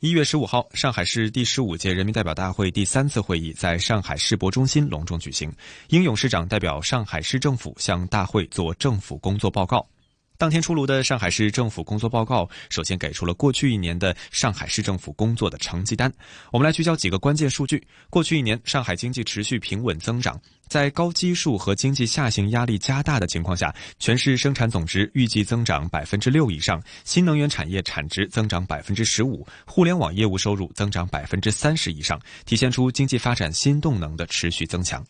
一月十五号，上海市第十五届人民代表大会第三次会议在上海世博中心隆重举行。英勇市长代表上海市政府向大会作政府工作报告。当天出炉的上海市政府工作报告，首先给出了过去一年的上海市政府工作的成绩单。我们来聚焦几个关键数据：过去一年，上海经济持续平稳增长。在高基数和经济下行压力加大的情况下，全市生产总值预计增长百分之六以上，新能源产业产值增长百分之十五，互联网业务收入增长百分之三十以上，体现出经济发展新动能的持续增强。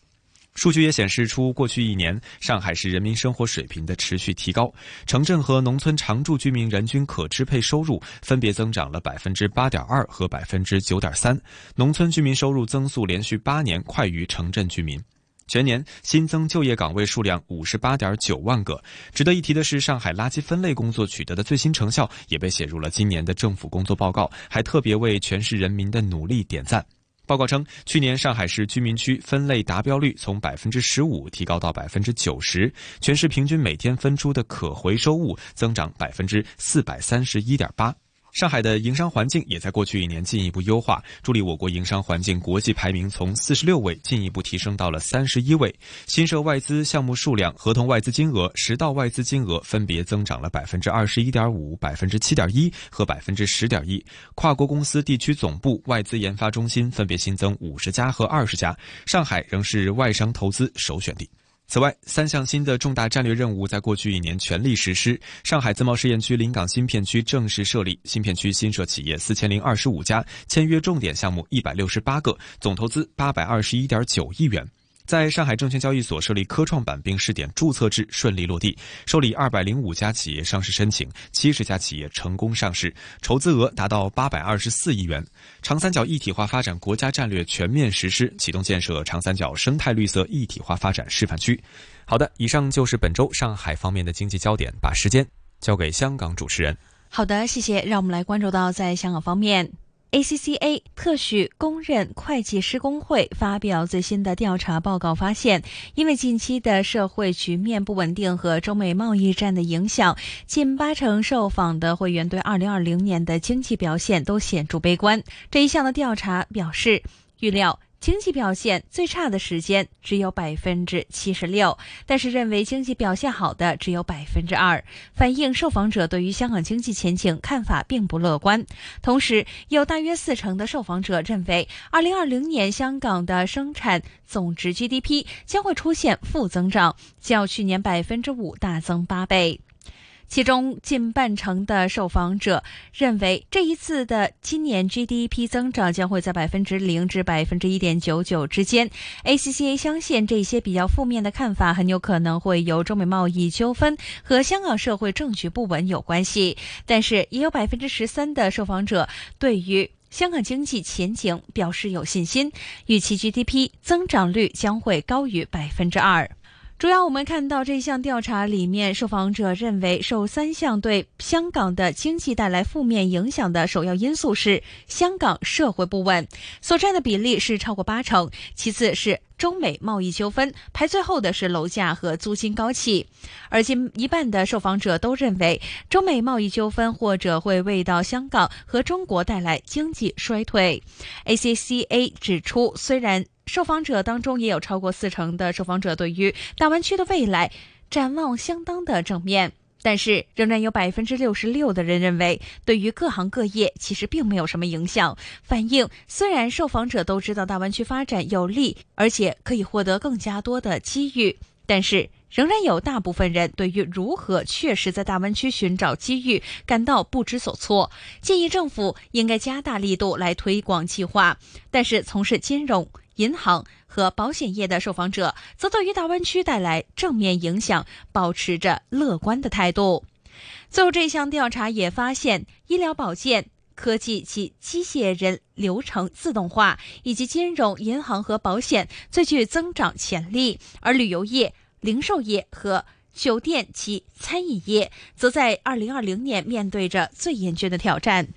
数据也显示出，过去一年上海市人民生活水平的持续提高，城镇和农村常住居民人均可支配收入分别增长了百分之八点二和百分之九点三，农村居民收入增速连续八年快于城镇居民。全年新增就业岗位数量五十八点九万个。值得一提的是，上海垃圾分类工作取得的最新成效也被写入了今年的政府工作报告，还特别为全市人民的努力点赞。报告称，去年上海市居民区分类达标率从百分之十五提高到百分之九十，全市平均每天分出的可回收物增长百分之四百三十一点八。上海的营商环境也在过去一年进一步优化，助力我国营商环境国际排名从四十六位进一步提升到了三十一位。新设外资项目数量、合同外资金额、实到外资金额分别增长了百分之二十一点五、百分之七点一和百分之十点一。跨国公司地区总部、外资研发中心分别新增五十家和二十家，上海仍是外商投资首选地。此外，三项新的重大战略任务在过去一年全力实施。上海自贸试验区临港新片区正式设立，新片区新设企业四千零二十五家，签约重点项目一百六十八个，总投资八百二十一点九亿元。在上海证券交易所设立科创板并试点注册制顺利落地，受理二百零五家企业上市申请，七十家企业成功上市，筹资额达到八百二十四亿元。长三角一体化发展国家战略全面实施，启动建设长三角生态绿色一体化发展示范区。好的，以上就是本周上海方面的经济焦点，把时间交给香港主持人。好的，谢谢。让我们来关注到在香港方面。ACCA 特许公认会计师工会发表最新的调查报告，发现，因为近期的社会局面不稳定和中美贸易战的影响，近八成受访的会员对2020年的经济表现都显著悲观。这一项的调查表示，预料。经济表现最差的时间只有百分之七十六，但是认为经济表现好的只有百分之二，反映受访者对于香港经济前景看法并不乐观。同时，有大约四成的受访者认为，二零二零年香港的生产总值 GDP 将会出现负增长，较去年百分之五大增八倍。其中近半成的受访者认为，这一次的今年 GDP 增长将会在百分之零至百分之一点九九之间。ACCA 相信，这些比较负面的看法很有可能会由中美贸易纠纷和香港社会政局不稳有关系。但是，也有百分之十三的受访者对于香港经济前景表示有信心，预期 GDP 增长率将会高于百分之二。主要我们看到这项调查里面，受访者认为受三项对香港的经济带来负面影响的首要因素是香港社会不稳，所占的比例是超过八成。其次是中美贸易纠纷，排最后的是楼价和租金高企。而近一半的受访者都认为，中美贸易纠纷或者会为到香港和中国带来经济衰退。ACCA 指出，虽然受访者当中也有超过四成的受访者对于大湾区的未来展望相当的正面，但是仍然有百分之六十六的人认为，对于各行各业其实并没有什么影响。反映虽然受访者都知道大湾区发展有利，而且可以获得更加多的机遇，但是仍然有大部分人对于如何确实在大湾区寻找机遇感到不知所措。建议政府应该加大力度来推广计划，但是从事金融。银行和保险业的受访者则对于大湾区带来正面影响保持着乐观的态度。最后，这项调查也发现，医疗保健、科技及机械人流程自动化以及金融、银行和保险最具增长潜力，而旅游业、零售业和酒店及餐饮业则在二零二零年面对着最严峻的挑战。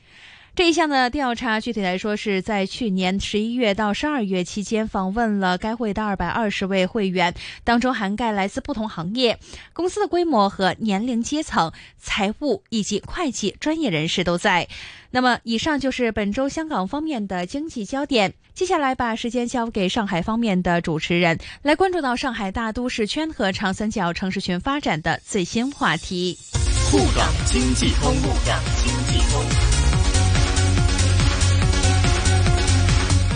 这一项的调查，具体来说是在去年十一月到十二月期间，访问了该会的二百二十位会员，当中涵盖来自不同行业、公司的规模和年龄阶层、财务以及会计专业人士都在。那么，以上就是本周香港方面的经济焦点。接下来，把时间交给上海方面的主持人，来关注到上海大都市圈和长三角城市群发展的最新话题。沪港经济通，沪港经济通。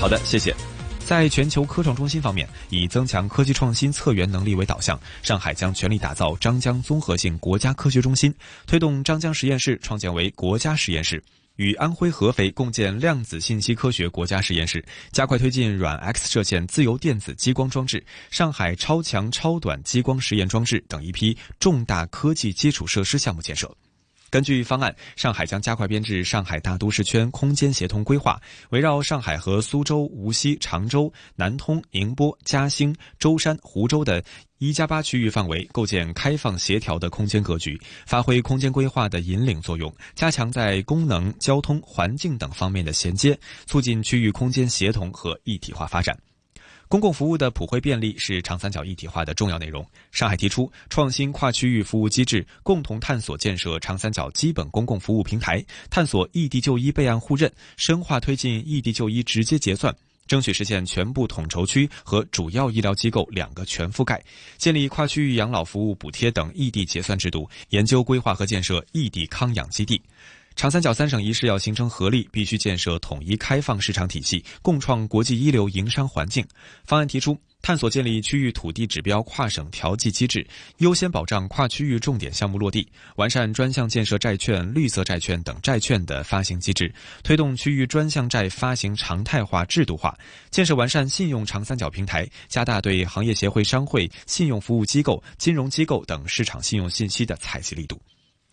好的，谢谢。在全球科创中心方面，以增强科技创新策源能力为导向，上海将全力打造张江综合性国家科学中心，推动张江实验室创建为国家实验室，与安徽合肥共建量子信息科学国家实验室，加快推进软 X 射线自由电子激光装置、上海超强超短激光实验装置等一批重大科技基础设施项目建设。根据方案，上海将加快编制上海大都市圈空间协同规划，围绕上海和苏州、无锡、常州、南通、宁波、嘉兴、舟山、湖州的一加八区域范围，构建开放协调的空间格局，发挥空间规划的引领作用，加强在功能、交通、环境等方面的衔接，促进区域空间协同和一体化发展。公共服务的普惠便利是长三角一体化的重要内容。上海提出创新跨区域服务机制，共同探索建设长三角基本公共服务平台，探索异地就医备案互认，深化推进异地就医直接结算，争取实现全部统筹区和主要医疗机构两个全覆盖，建立跨区域养老服务补贴等异地结算制度，研究规划和建设异地康养基地。长三角三省一市要形成合力，必须建设统一开放市场体系，共创国际一流营商环境。方案提出，探索建立区域土地指标跨省调剂机制，优先保障跨区域重点项目落地，完善专项建设债券、绿色债券等债券的发行机制，推动区域专项债发行常态化、制度化，建设完善信用长三角平台，加大对行业协会、商会、信用服务机构、金融机构等市场信用信息的采集力度。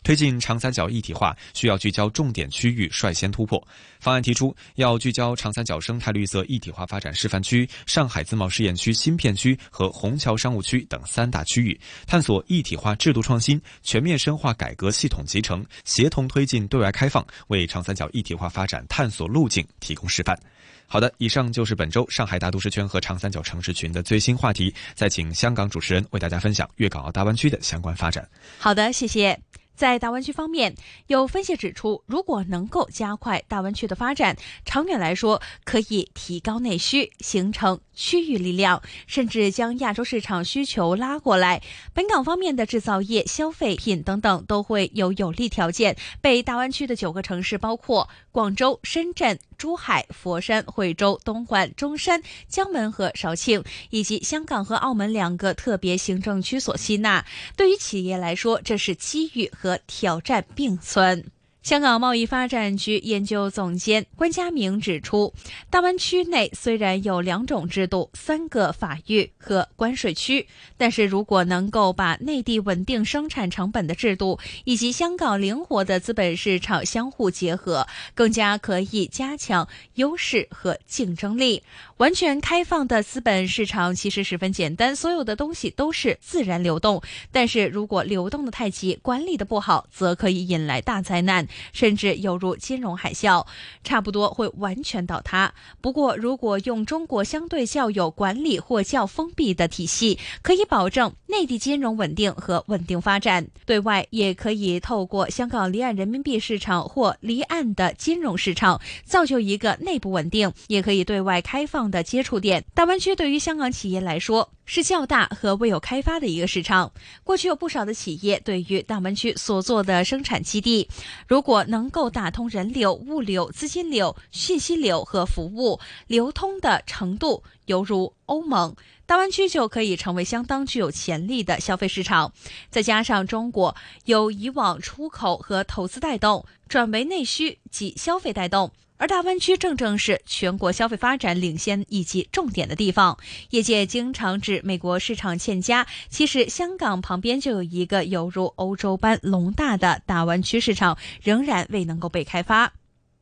推进长三角一体化，需要聚焦重点区域，率先突破。方案提出，要聚焦长三角生态绿色一体化发展示范区、上海自贸试验区新片区和虹桥商务区等三大区域，探索一体化制度创新，全面深化改革系统集成，协同推进对外开放，为长三角一体化发展探索路径提供示范。好的，以上就是本周上海大都市圈和长三角城市群的最新话题。再请香港主持人为大家分享粤港澳大湾区的相关发展。好的，谢谢。在大湾区方面，有分析指出，如果能够加快大湾区的发展，长远来说可以提高内需，形成区域力量，甚至将亚洲市场需求拉过来。本港方面的制造业、消费品等等都会有有利条件，被大湾区的九个城市，包括广州、深圳。珠海、佛山、惠州、东莞、中山、江门和肇庆，以及香港和澳门两个特别行政区所吸纳。对于企业来说，这是机遇和挑战并存。香港贸易发展局研究总监关家明指出，大湾区内虽然有两种制度、三个法域和关税区，但是如果能够把内地稳定生产成本的制度以及香港灵活的资本市场相互结合，更加可以加强优势和竞争力。完全开放的资本市场其实十分简单，所有的东西都是自然流动。但是如果流动的太急，管理的不好，则可以引来大灾难，甚至犹如金融海啸，差不多会完全倒塌。不过，如果用中国相对较有管理或较封闭的体系，可以保证内地金融稳定和稳定发展；对外也可以透过香港离岸人民币市场或离岸的金融市场，造就一个内部稳定，也可以对外开放。的接触点，大湾区对于香港企业来说，是较大和未有开发的一个市场。过去有不少的企业对于大湾区所做的生产基地，如果能够打通人流、物流、资金流、信息流和服务流通的程度，犹如欧盟。大湾区就可以成为相当具有潜力的消费市场，再加上中国由以往出口和投资带动，转为内需及消费带动，而大湾区正正是全国消费发展领先以及重点的地方。业界经常指美国市场欠佳，其实香港旁边就有一个犹如欧洲般龙大的大湾区市场，仍然未能够被开发。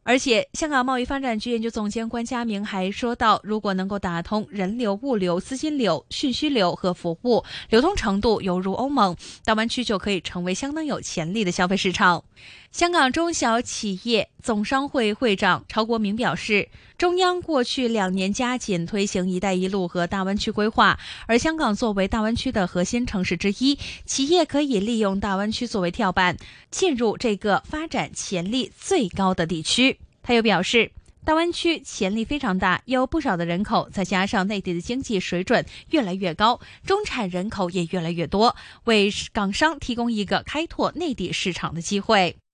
而且，香港贸易发展局研究总监关家明还说到，如果能够打通人流、物流、资金流、讯息流和服务流通程度犹如欧盟，大湾区就可以成为相当有潜力的消费市场。香港中小企业总商会会长曹国明表示，中央过去两年加紧推行“一带一路”和大湾区规划，而香港作为大湾区的核心城市之一，企业可以利用大湾区作为跳板，进入这个发展潜力最高的地区。他又表示，大湾区潜力非常大，有不少的人口，再加上内地的经济水准越来越高，中产人口也越来越多，为港商提供一个开拓内地市场的机会。